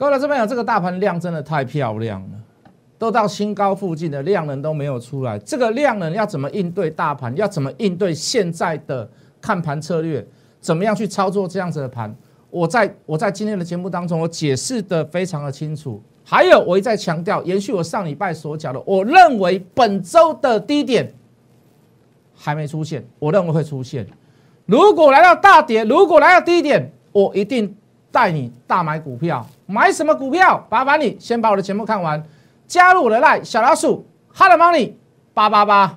各位老师朋友，这个大盘量真的太漂亮了，都到新高附近的量能都没有出来，这个量能要怎么应对大盘？要怎么应对现在的看盘策略？怎么样去操作这样子的盘？我在我在今天的节目当中，我解释的非常的清楚。还有，我一再强调，延续我上礼拜所讲的，我认为本周的低点还没出现，我认为会出现。如果来到大跌，如果来到低点，我一定带你大买股票。买什么股票？麻烦你先把我的节目看完，加入我的 line 小老鼠 hot money 八八八。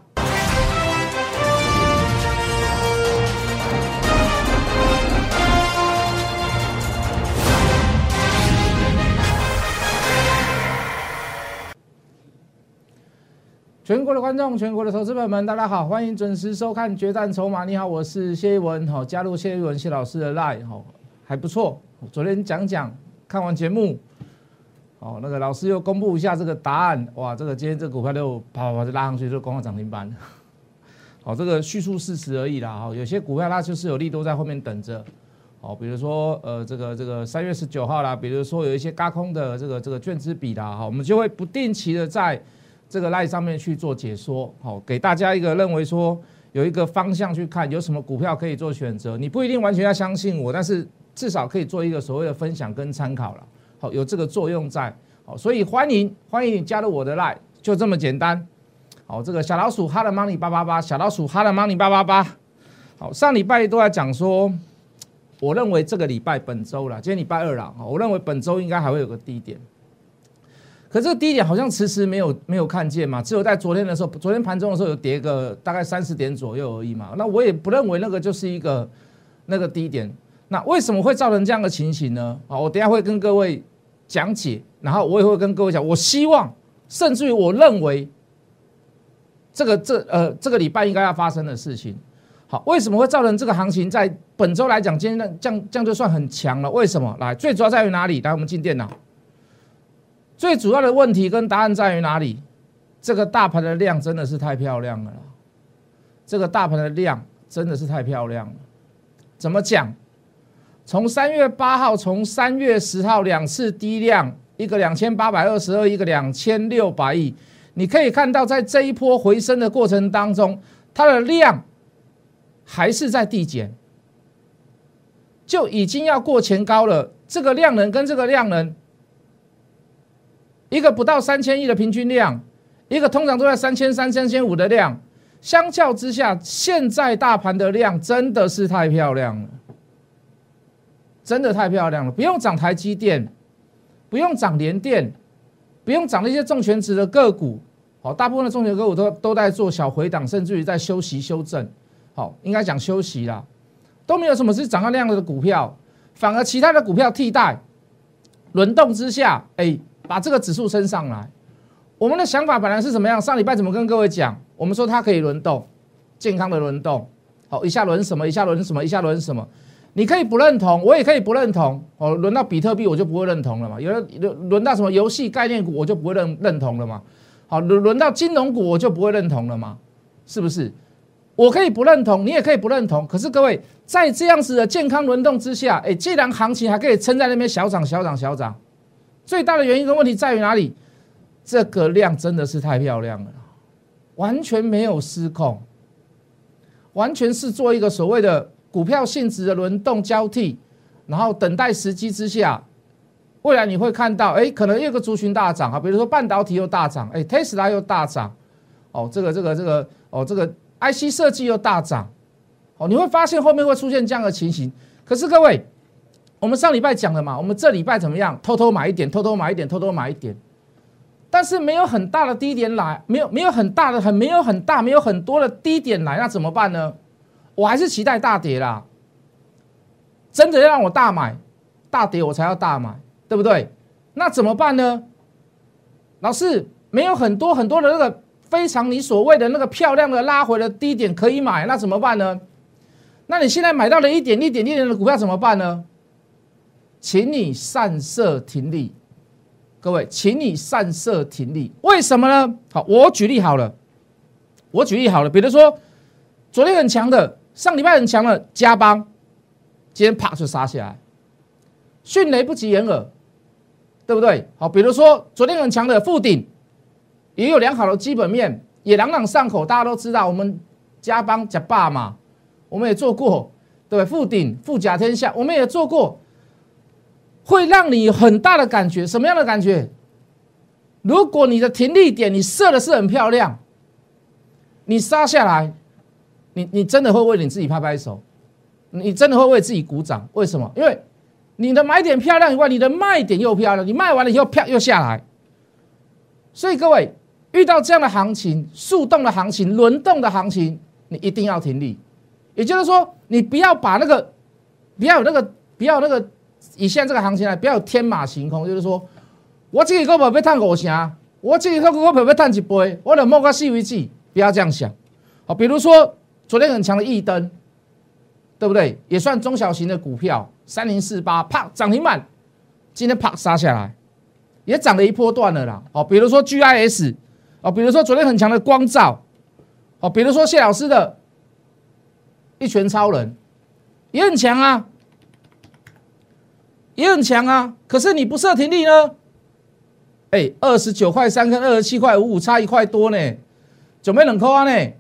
全国的观众，全国的投资朋友们，大家好，欢迎准时收看《决战筹码》。你好，我是谢一文，好，加入谢一文谢老师的 line，好，还不错。昨天讲讲，看完节目，哦，那个老师又公布一下这个答案，哇，这个今天这股票又啪啪啪就拉上去，就攻到涨停板。好，这个叙述事实而已啦，哈，有些股票它就是有利都在后面等着，好，比如说呃，这个这个三月十九号啦，比如说有一些高空的这个这个券资比啦，哈，我们就会不定期的在。这个 line 上面去做解说，好，给大家一个认为说有一个方向去看，有什么股票可以做选择。你不一定完全要相信我，但是至少可以做一个所谓的分享跟参考了。好，有这个作用在，好，所以欢迎欢迎你加入我的 line，就这么简单。好，这个小老鼠 hot money 八八八，小老鼠 hot money 八八八。好，上礼拜都在讲说，我认为这个礼拜本周了，今天礼拜二了，我认为本周应该还会有个低点。可这个低点好像迟迟没有没有看见嘛，只有在昨天的时候，昨天盘中的时候有跌个大概三十点左右而已嘛。那我也不认为那个就是一个那个低点。那为什么会造成这样的情形呢？好，我等下会跟各位讲解，然后我也会跟各位讲，我希望甚至于我认为这个这呃这个礼拜应该要发生的事情。好，为什么会造成这个行情在本周来讲，今天这样这样就算很强了？为什么？来，最主要在于哪里？来，我们进电脑。最主要的问题跟答案在于哪里？这个大盘的量真的是太漂亮了，这个大盘的量真的是太漂亮了。怎么讲？从三月八号，从三月十号两次低量，一个两千八百二十二，一个两千六百亿，你可以看到，在这一波回升的过程当中，它的量还是在递减，就已经要过前高了。这个量能跟这个量能。一个不到三千亿的平均量，一个通常都在三千三、三千五的量，相较之下，现在大盘的量真的是太漂亮了，真的太漂亮了。不用涨台积电，不用涨联电，不用涨那些重权值的个股，好，大部分的重权个股都都在做小回档，甚至于在休息修正，好，应该讲休息啦，都没有什么是涨到量的股票，反而其他的股票替代轮动之下，哎。把这个指数升上来，我们的想法本来是怎么样？上礼拜怎么跟各位讲？我们说它可以轮动，健康的轮动。好，一下轮什么？一下轮什么？一下轮什么？你可以不认同，我也可以不认同。哦，轮到比特币我就不会认同了嘛。有的轮轮到什么游戏概念股我就不会认认同了嘛。好，轮轮到金融股我就不会认同了嘛？是不是？我可以不认同，你也可以不认同。可是各位在这样子的健康轮动之下，哎，既然行情还可以撑在那边小涨小涨小涨。最大的原因跟问题在于哪里？这个量真的是太漂亮了，完全没有失控，完全是做一个所谓的股票性质的轮动交替，然后等待时机之下，未来你会看到，哎，可能有个族群大涨啊，比如说半导体又大涨，哎，Tesla 又大涨，哦，这个这个这个，哦，这个 IC 设计又大涨，哦，你会发现后面会出现这样的情形。可是各位。我们上礼拜讲了嘛，我们这礼拜怎么样？偷偷买一点，偷偷买一点，偷偷买一点。但是没有很大的低点来，没有没有很大的很没有很大没有很多的低点来，那怎么办呢？我还是期待大跌啦。真的要让我大买，大跌我才要大买，对不对？那怎么办呢？老师没有很多很多的那个非常你所谓的那个漂亮的拉回的低点可以买，那怎么办呢？那你现在买到了一点一点一点的股票怎么办呢？请你散射停利，各位，请你散射停利，为什么呢？好，我举例好了，我举例好了，比如说昨天很强的，上礼拜很强的加邦，今天啪就杀下来，迅雷不及掩耳，对不对？好，比如说昨天很强的富鼎，也有良好的基本面，也朗朗上口，大家都知道，我们加邦加霸嘛，我们也做过，对不对？富鼎富甲天下，我们也做过，会让你很大的感觉，什么样的感觉？如果你的停利点你设的是很漂亮，你杀下来，你你真的会为你自己拍拍手，你真的会为自己鼓掌。为什么？因为你的买点漂亮以外，你的卖点又漂亮，你卖完了以后票又下来。所以各位遇到这样的行情、速动的行情、轮动的行情，你一定要停利。也就是说，你不要把那个，不要有那个，不要那个，以现在这个行情来，不要有天马行空，就是说。我这个股票要赚五成，我这个股票要赚一倍，我得摸个细微计，不要这样想。好，比如说昨天很强的易登，对不对？也算中小型的股票，三零四八，啪涨停板，今天啪杀下来，也涨了一波段了啦。哦，比如说 GIS，哦，比如说昨天很强的光照，哦，比如说谢老师的一拳超人，也很强啊，也很强啊。可是你不设停利呢？哎，二十九块三跟二十七块五五差一块多呢，准备冷扣啊呢？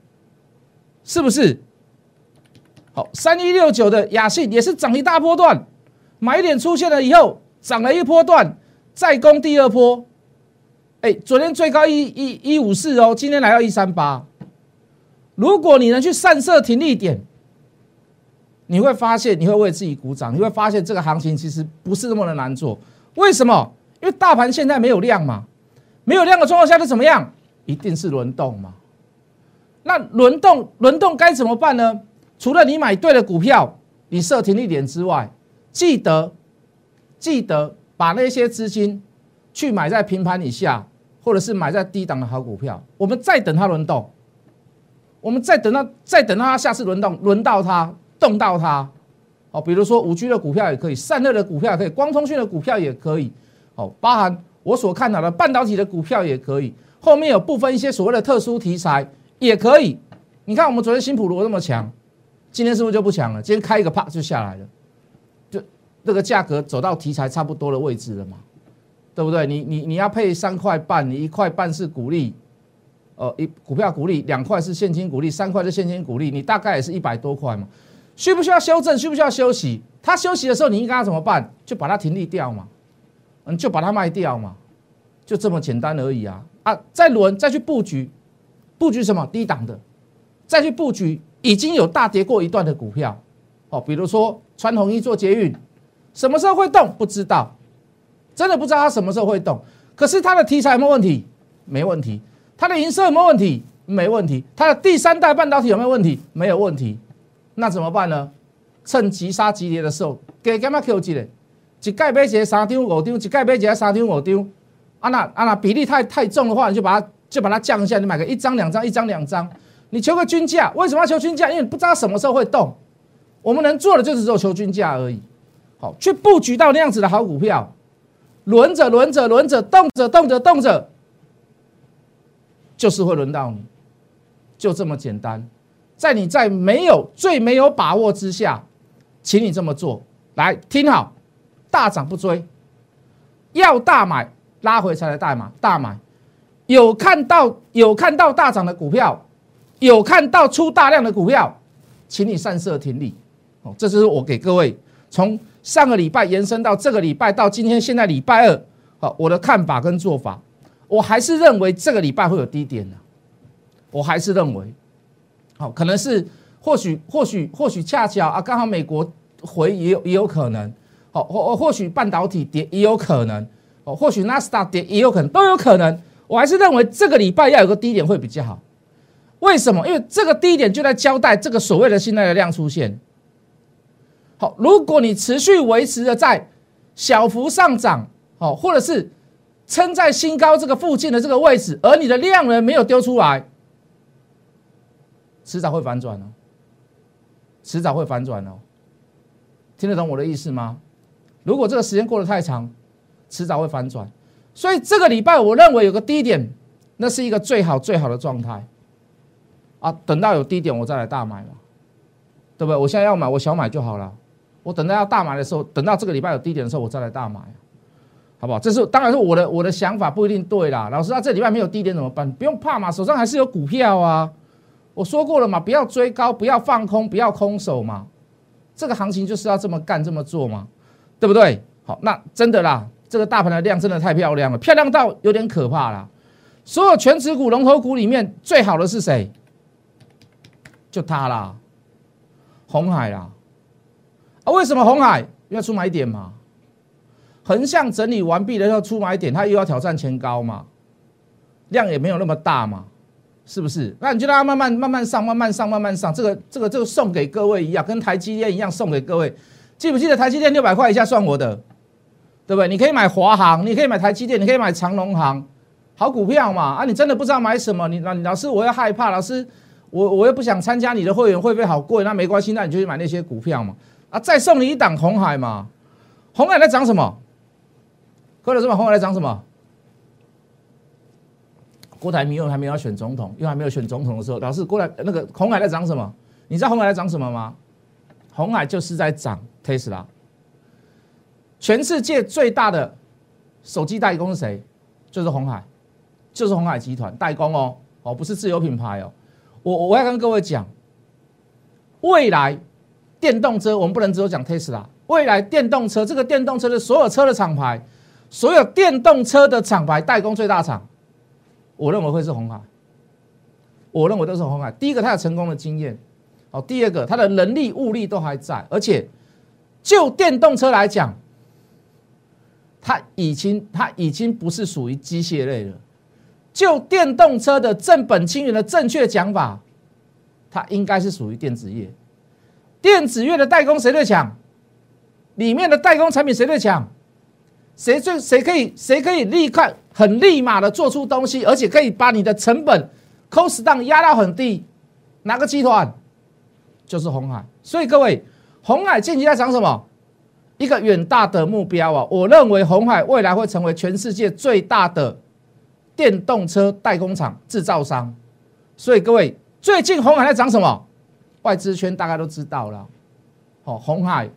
是不是？好，三一六九的雅信也是涨一大波段，买点出现了以后涨了一波段，再攻第二波。哎，昨天最高一一一五四哦，今天来到一三八。如果你能去散射停利点，你会发现你会为自己鼓掌，你会发现这个行情其实不是那么的难做。为什么？因为大盘现在没有量嘛，没有量的状况下它怎么样？一定是轮动嘛。那轮动轮动该怎么办呢？除了你买对了股票，你设停利点之外，记得记得把那些资金去买在平盘以下，或者是买在低档的好股票。我们再等它轮动，我们再等到再等到它下次轮动，轮到它动到它。哦，比如说五 G 的股票也可以，散热的股票也可以，光通讯的股票也可以。哦，包含我所看到的半导体的股票也可以，后面有部分一些所谓的特殊题材也可以。你看我们昨天新普罗那么强，今天是不是就不强了？今天开一个啪就下来了，就这个价格走到题材差不多的位置了嘛，对不对？你你你要配三块半，你一块半是股利，呃，一股票股利两块是现金股利，三块是现金股利，你大概也是一百多块嘛。需不需要修正？需不需要休息？它休息的时候，你应该怎么办？就把它停利掉嘛。嗯，就把它卖掉嘛，就这么简单而已啊！啊，再轮再去布局，布局什么低档的，再去布局已经有大跌过一段的股票，哦，比如说穿红衣做捷运，什么时候会动不知道，真的不知道它什么时候会动。可是它的题材有没有问题？没问题。它的营收有没有问题？没问题。它的第三代半导体有没有问题？没有问题。那怎么办呢？趁急杀急跌的时候，给干嘛 Q 几嘞？一盖买一个三张五张，一盖买一个三张五张，啊那啊那比例太太重的话，你就把它就把它降一下，你买个一张两张，一张两张，你求个均价。为什么要求均价？因为你不知道什么时候会动。我们能做的就是只有求均价而已。好，去布局到那样子的好股票，轮着轮着轮着，动着动着动着，就是会轮到你，就这么简单。在你在没有最没有把握之下，请你这么做，来听好。大涨不追，要大买拉回才来大买大买。有看到有看到大涨的股票，有看到出大量的股票，请你散射停利。哦，这就是我给各位从上个礼拜延伸到这个礼拜到今天现在礼拜二，好，我的看法跟做法，我还是认为这个礼拜会有低点的，我还是认为，好，可能是或许或许或许恰巧啊，刚好美国回也有也有可能。好，或或许半导体跌也有可能，哦，或许纳斯达跌也有可能，都有可能。我还是认为这个礼拜要有个低点会比较好。为什么？因为这个低点就在交代这个所谓的现在的量出现。好，如果你持续维持的在小幅上涨，好，或者是撑在新高这个附近的这个位置，而你的量呢没有丢出来，迟早会反转哦，迟早会反转哦。听得懂我的意思吗？如果这个时间过得太长，迟早会反转，所以这个礼拜我认为有个低点，那是一个最好最好的状态啊。等到有低点，我再来大买嘛，对不对？我现在要买，我小买就好了。我等到要大买的时候，等到这个礼拜有低点的时候，我再来大买。好不好？这是当然是我的我的想法不一定对啦。老师，他这礼拜没有低点怎么办？不用怕嘛，手上还是有股票啊。我说过了嘛，不要追高，不要放空，不要空手嘛。这个行情就是要这么干这么做嘛，对不对？好，那真的啦，这个大盘的量真的太漂亮了，漂亮到有点可怕啦。所有全指股龙头股里面最好的是谁？就它啦，红海啦。啊，为什么红海要出买点嘛？横向整理完毕了要出买点，它又要挑战前高嘛？量也没有那么大嘛，是不是？那你就让它慢慢慢慢上，慢慢上，慢慢上。这个这个这个送给各位一样，跟台积电一样送给各位。记不记得台积电六百块以下算我的，对不对？你可以买华航，你可以买台积电，你可以买长隆航，好股票嘛。啊，你真的不知道买什么？你老老师，我又害怕，老师，我我又不想参加你的会员，会不会好贵？那没关系，那你就去买那些股票嘛。啊，再送你一档红海嘛。红海在涨什么？或者什么？红海在涨什么？郭台铭又还没有选总统，又还没有选总统的时候，老师，郭台那个红海在涨什么？你知道红海在涨什么吗？红海就是在涨 Tesla。全世界最大的手机代工是谁？就是红海，就是红海集团代工哦，哦，不是自有品牌哦。我我要跟各位讲，未来电动车我们不能只有讲 Tesla，未来电动车这个电动车的所有车的厂牌。所有电动车的厂牌代工最大厂，我认为会是红海。我认为都是红海。第一个，它有成功的经验；哦，第二个，它的人力物力都还在，而且就电动车来讲，它已经它已经不是属于机械类了。就电动车的正本清源的正确讲法，它应该是属于电子业。电子业的代工谁最强？里面的代工产品谁最强？谁最谁可以谁可以立刻很立马的做出东西，而且可以把你的成本 cost down 压到很低？哪个集团？就是红海。所以各位，红海近期在涨什么？一个远大的目标啊！我认为红海未来会成为全世界最大的电动车代工厂制造商。所以各位，最近红海在涨什么？外资圈大概都知道了。好，红海。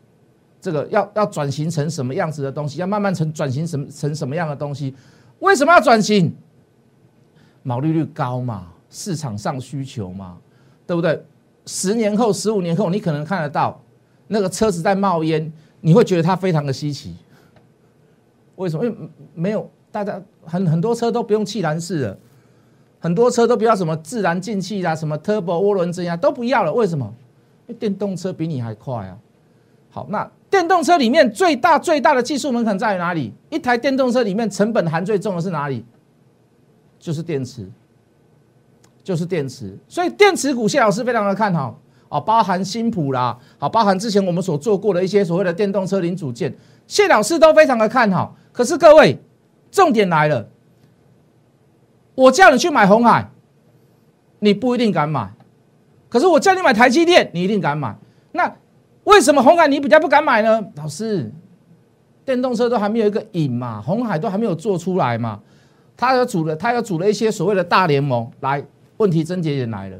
这个要要转型成什么样子的东西？要慢慢成转型什成什么样的东西？为什么要转型？毛利率高嘛，市场上需求嘛，对不对？十年后、十五年后，你可能看得到那个车子在冒烟，你会觉得它非常的稀奇。为什么？因为没有大家很很多车都不用气燃式了，很多车都不要什么自然进气啊，什么 turbo 涡轮增压都不要了。为什么？因为电动车比你还快啊。好，那。电动车里面最大最大的技术门槛在于哪里？一台电动车里面成本含最重的是哪里？就是电池，就是电池。所以电池股谢老师非常的看好啊，包含新普啦，好，包含之前我们所做过的一些所谓的电动车零组件，谢老师都非常的看好。可是各位，重点来了，我叫你去买红海，你不一定敢买；可是我叫你买台积电，你一定敢买。那为什么红海你比较不敢买呢？老师，电动车都还没有一个影嘛，红海都还没有做出来嘛，他要组了，他要组了一些所谓的大联盟来。问题症结点来了，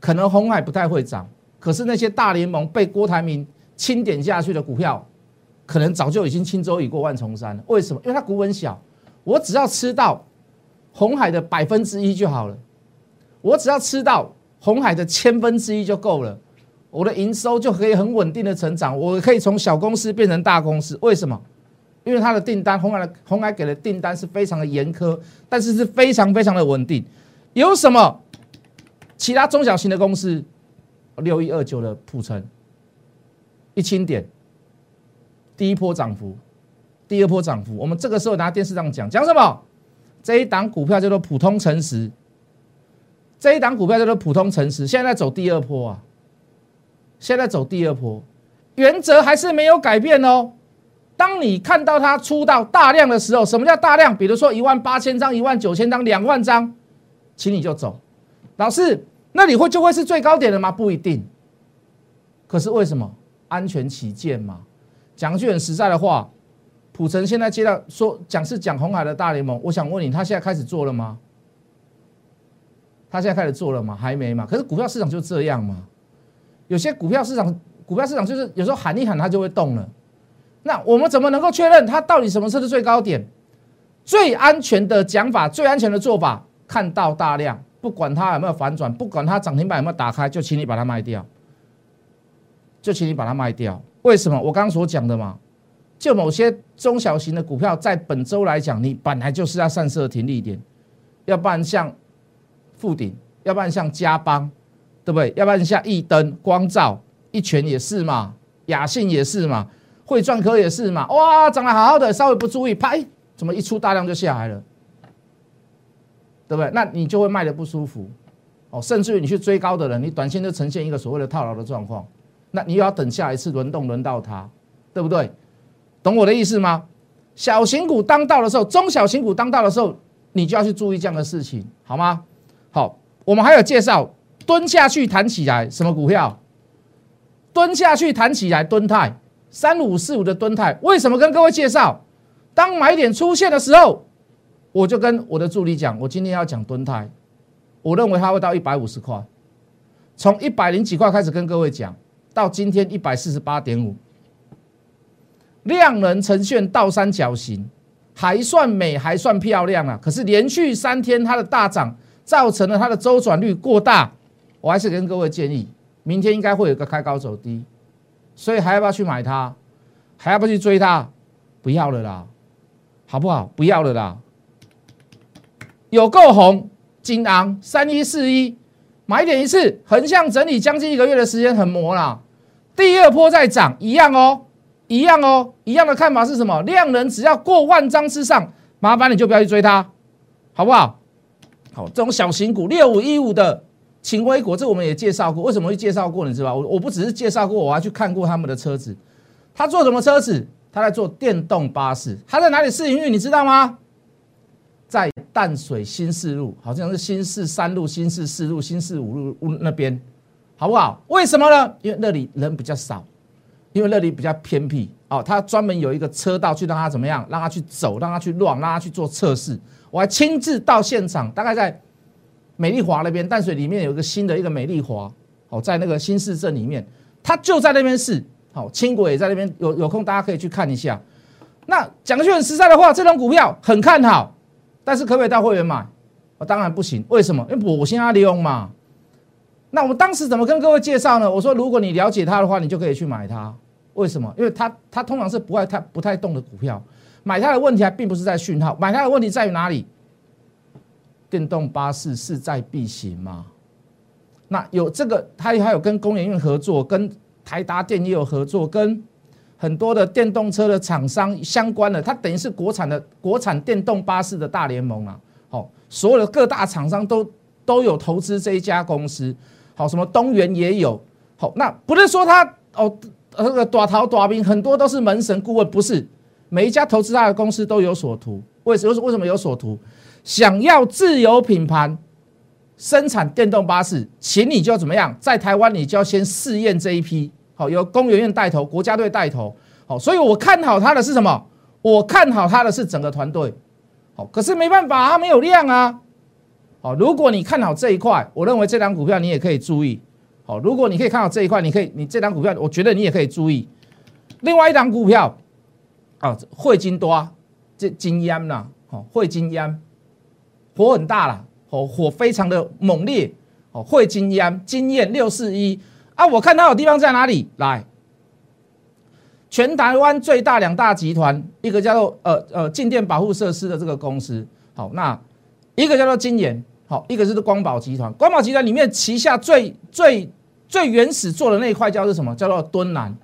可能红海不太会涨，可是那些大联盟被郭台铭清点下去的股票，可能早就已经轻舟已过万重山了。为什么？因为它股本小，我只要吃到红海的百分之一就好了，我只要吃到红海的千分之一就够了。我的营收就可以很稳定的成长，我可以从小公司变成大公司。为什么？因为它的订单，红海的红海给的订单是非常的严苛，但是是非常非常的稳定。有什么？其他中小型的公司，六一二九的普成，一千点，第一波涨幅，第二波涨幅。我们这个时候拿电视上讲讲什么？这一档股票叫做普通诚实，这一档股票叫做普通诚实，现在在走第二波啊。现在走第二波，原则还是没有改变哦。当你看到它出到大量的时候，什么叫大量？比如说一万八千张、一万九千张、两万张，请你就走。老师，那里会就会是最高点了吗？不一定。可是为什么？安全起见嘛。讲句很实在的话，普成现在接到说讲是讲红海的大联盟，我想问你，他现在开始做了吗？他现在开始做了吗？还没嘛。可是股票市场就这样嘛。有些股票市场，股票市场就是有时候喊一喊它就会动了。那我们怎么能够确认它到底什么是最高点？最安全的讲法，最安全的做法，看到大量，不管它有没有反转，不管它涨停板有没有打开，就请你把它卖掉，就请你把它卖掉。为什么？我刚刚所讲的嘛，就某些中小型的股票，在本周来讲，你本来就是要散射停利点，要不然像富鼎，要不然像嘉邦，对不对？要不然像易登、光照、一拳也是嘛，雅信也是嘛，汇赚科也是嘛，哇，涨得好好的，稍微不注意，拍，怎么一出大量就下来了，对不对？那你就会卖的不舒服，哦，甚至于你去追高的人，你短线就呈现一个所谓的套牢的状况。那你又要等下一次轮动轮到它，对不对？懂我的意思吗？小型股当道的时候，中小型股当道的时候，你就要去注意这样的事情，好吗？好，我们还有介绍蹲下去弹起来什么股票？蹲下去弹起来，蹲泰三五四五的蹲泰，为什么跟各位介绍？当买点出现的时候，我就跟我的助理讲，我今天要讲蹲泰，我认为它会到一百五十块，从一百零几块开始跟各位讲。到今天一百四十八点五，量能呈现倒三角形，还算美，还算漂亮啊。可是连续三天它的大涨，造成了它的周转率过大。我还是跟各位建议，明天应该会有个开高走低，所以还要不要去买它？还要不要去追它？不要了啦，好不好？不要了啦。有够红，金昂三一四一，买点一次，横向整理将近一个月的时间，很磨啦。第二波在涨一样哦，一样哦，一样的看法是什么？量能只要过万张之上，麻烦你就不要去追它，好不好？好，这种小型股六五一五的秦威国，这我们也介绍过。为什么会介绍过？你知道吧？我我不只是介绍过，我还去看过他们的车子。他做什么车子？他在做电动巴士。他在哪里试营运？你知道吗？淡水新四路，好像是新四三路、新四四路、新四五路那边。好不好？为什么呢？因为那里人比较少，因为那里比较偏僻哦。他专门有一个车道去让他怎么样？让他去走，让他去乱，让他去做测试。我还亲自到现场，大概在美丽华那边淡水里面有一个新的一个美丽华哦，在那个新市镇里面，他就在那边试。好，轻轨也在那边，有有空大家可以去看一下。那讲句很实在的话，这种股票很看好，但是可不可以到会员买？我当然不行。为什么？因为我我先阿利用嘛。那我们当时怎么跟各位介绍呢？我说，如果你了解它的话，你就可以去买它。为什么？因为它它通常是不爱太不太动的股票。买它的问题还并不是在讯号，买它的问题在于哪里？电动巴士势在必行嘛。那有这个，它还有跟工研院合作，跟台达电也有合作，跟很多的电动车的厂商相关的，它等于是国产的国产电动巴士的大联盟啊。好，所有的各大厂商都都有投资这一家公司。好，什么东元也有，好，那不是说他哦，那个短淘短兵很多都是门神顾问，不是每一家投资他的公司都有所图，为什么？为什么有所图？想要自有品牌生产电动巴士，请你就怎么样？在台湾你就要先试验这一批，好，由工研院带头，国家队带头，好，所以我看好他的是什么？我看好他的是整个团队，好，可是没办法，他没有量啊。好，如果你看好这一块，我认为这张股票你也可以注意。好，如果你可以看好这一块，你可以，你这张股票，我觉得你也可以注意。另外一张股票，啊，汇金多，这金烟呐，好，汇金烟，火很大了，火火非常的猛烈，哦，汇金烟，经验六四一啊，我看它有地方在哪里？来，全台湾最大两大集团，一个叫做呃呃静电保护设施的这个公司，好，那一个叫做金研。好，一个是光宝集团，光宝集团里面旗下最最最原始做的那一块叫做什么？叫做敦南，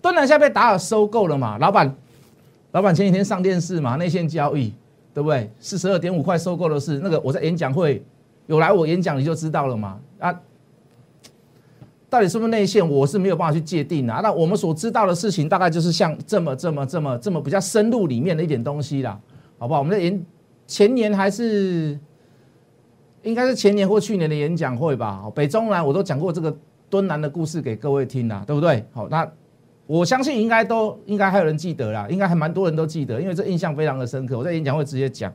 敦南现在被达尔收购了嘛？老板，老板前几天上电视嘛？内线交易，对不对？四十二点五块收购的是那个，我在演讲会有来我演讲你就知道了嘛？啊，到底是不是内线，我是没有办法去界定的。那我们所知道的事情，大概就是像这么这么这么这么比较深入里面的一点东西啦，好不好？我们在演前年还是。应该是前年或去年的演讲会吧。北中南我都讲过这个敦南的故事给各位听啦，对不对？好，那我相信应该都应该还有人记得啦，应该还蛮多人都记得，因为这印象非常的深刻。我在演讲会直接讲。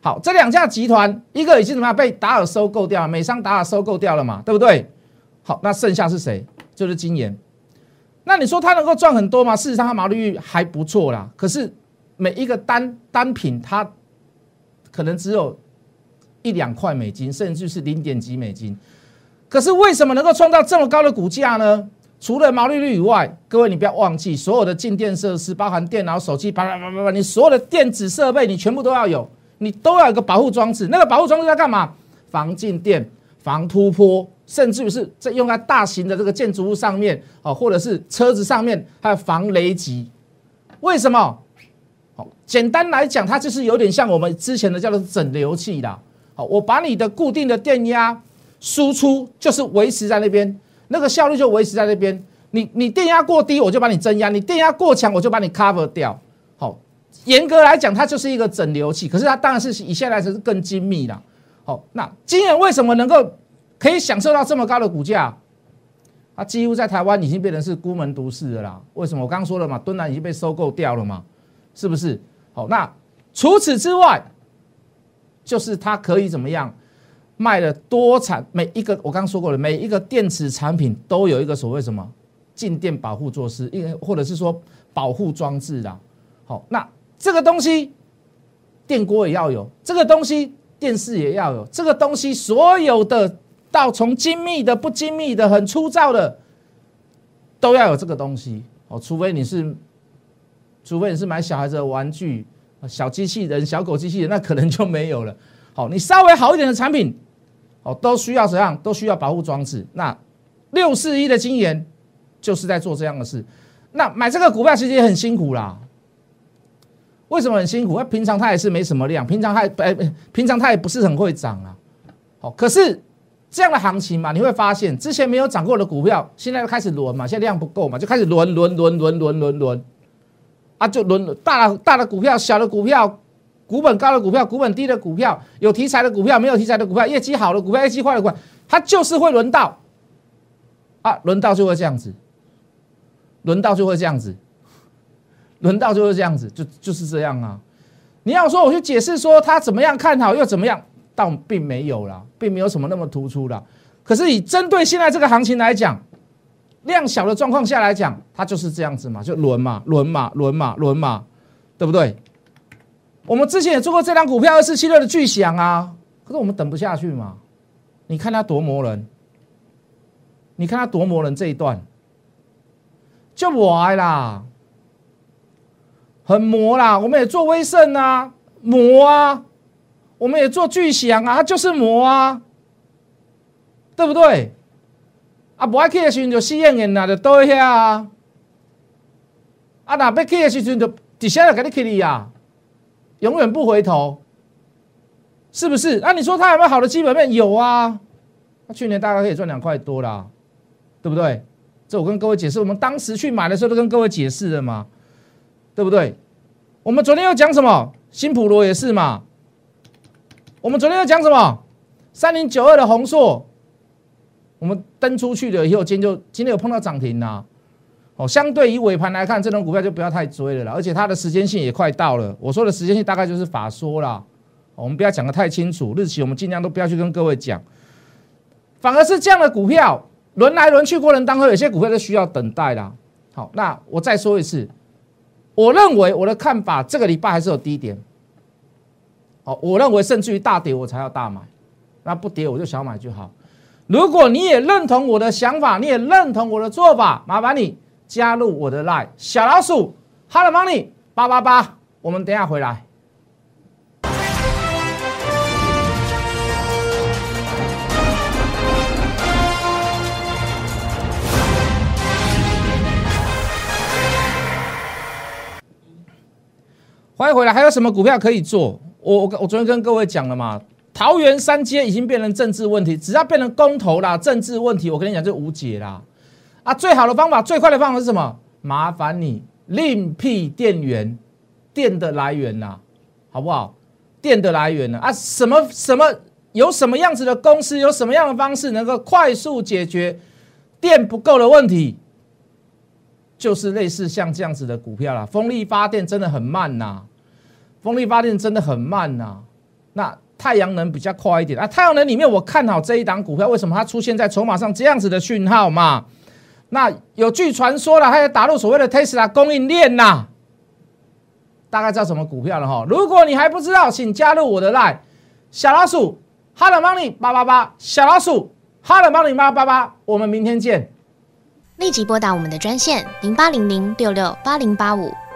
好，这两家集团，一个已经怎么样被达尔收购掉了，美商达尔收购掉了嘛，对不对？好，那剩下是谁？就是金研。那你说它能够赚很多吗？事实上，它毛利率还不错啦。可是每一个单单品，它可能只有一两块美金，甚至是零点几美金。可是为什么能够创造这么高的股价呢？除了毛利率以外，各位你不要忘记，所有的静电设施，包含电脑、手机，叭叭叭叭叭，你所有的电子设备，你全部都要有，你都要有个保护装置。那个保护装置要干嘛？防静电、防突破，甚至于是在用在大型的这个建筑物上面，哦，或者是车子上面，还有防雷击。为什么？好，简单来讲，它就是有点像我们之前的叫做整流器啦。好，我把你的固定的电压输出，就是维持在那边。那个效率就维持在那边，你你电压过低，我就把你增压；你电压过强，我就把你 cover 掉。好，严格来讲，它就是一个整流器，可是它当然是以现在来说是更精密了。好，那今年为什么能够可以享受到这么高的股价？它几乎在台湾已经变成是孤门独市的啦。为什么？我刚刚说了嘛，敦南已经被收购掉了嘛，是不是？好，那除此之外，就是它可以怎么样？卖的多产，每一个我刚刚说过了，每一个电池产品都有一个所谓什么静电保护措施，因为或者是说保护装置的。好，那这个东西电锅也要有，这个东西电视也要有，这个东西所有的到从精密的、不精密的、很粗糙的都要有这个东西。哦，除非你是，除非你是买小孩子的玩具、小机器人、小狗机器人，那可能就没有了。好，你稍微好一点的产品。哦，都需要怎样？都需要保护装置。那六四一的经验就是在做这样的事。那买这个股票其实也很辛苦啦。为什么很辛苦？因为平常它也是没什么量，平常它哎，平常它也不是很会涨啊。好，可是这样的行情嘛，你会发现之前没有涨过的股票，现在又开始轮嘛，现在量不够嘛，就开始轮轮轮轮轮轮轮啊，就轮大大的股票，小的股票。股本高的股票，股本低的股票，有题材的股票，没有题材的股票，业绩好的股票，业绩坏的股票，它就是会轮到，啊，轮到就会这样子，轮到就会这样子，轮到就会这样子，就就是这样啊。你要说我去解释说它怎么样看好又怎么样，倒并没有啦，并没有什么那么突出的。可是以针对现在这个行情来讲，量小的状况下来讲，它就是这样子嘛，就轮嘛，轮嘛，轮嘛，轮嘛，对不对？我们之前也做过这张股票二四七六的巨响啊，可是我们等不下去嘛？你看它多磨人，你看它多磨人这一段就歪啦，很磨啦。我们也做威盛啊，磨啊，我们也做巨响啊，它就是磨啊，对不对？啊，不爱去的时候就试验验啦，就倒一下啊。啊，那要去的时候就底下就给你去哩呀。永远不回头，是不是？那你说它有没有好的基本面？有啊，那去年大概可以赚两块多啦，对不对？这我跟各位解释，我们当时去买的时候都跟各位解释了嘛，对不对？我们昨天又讲什么？新普罗也是嘛。我们昨天又讲什么？三零九二的红硕，我们登出去了以后，今天就今天有碰到涨停啦。哦，相对于尾盘来看，这种股票就不要太追了啦，而且它的时间性也快到了。我说的时间性大概就是法说啦，我们不要讲的太清楚，日期我们尽量都不要去跟各位讲。反而是这样的股票轮来轮去过程当中，有些股票是需要等待啦。好，那我再说一次，我认为我的看法，这个礼拜还是有低点。好，我认为甚至于大跌我才要大买，那不跌我就小买就好。如果你也认同我的想法，你也认同我的做法，麻烦你。加入我的 line 小老鼠，Hello Money 八八八，我们等下回来。欢迎回来，还有什么股票可以做？我我我昨天跟各位讲了嘛，桃园三街已经变成政治问题，只要变成公投啦，政治问题，我跟你讲就无解啦。啊，最好的方法，最快的方法是什么？麻烦你另辟电源，电的来源呐，好不好？电的来源呢？啊，什么什么？有什么样子的公司，有什么样的方式能够快速解决电不够的问题？就是类似像这样子的股票啦。风力发电真的很慢呐，风力发电真的很慢呐。那太阳能比较快一点啊。太阳能里面我看好这一档股票，为什么它出现在筹码上这样子的讯号嘛？那有据传说了，它要打入所谓的 Tesla 供应链呐，大概知道什么股票了哈。如果你还不知道，请加入我的 line 小老鼠 Hard Money 八八八，小老鼠 Hard Money 八八八，我们明天见。立即拨打我们的专线零八零零六六八零八五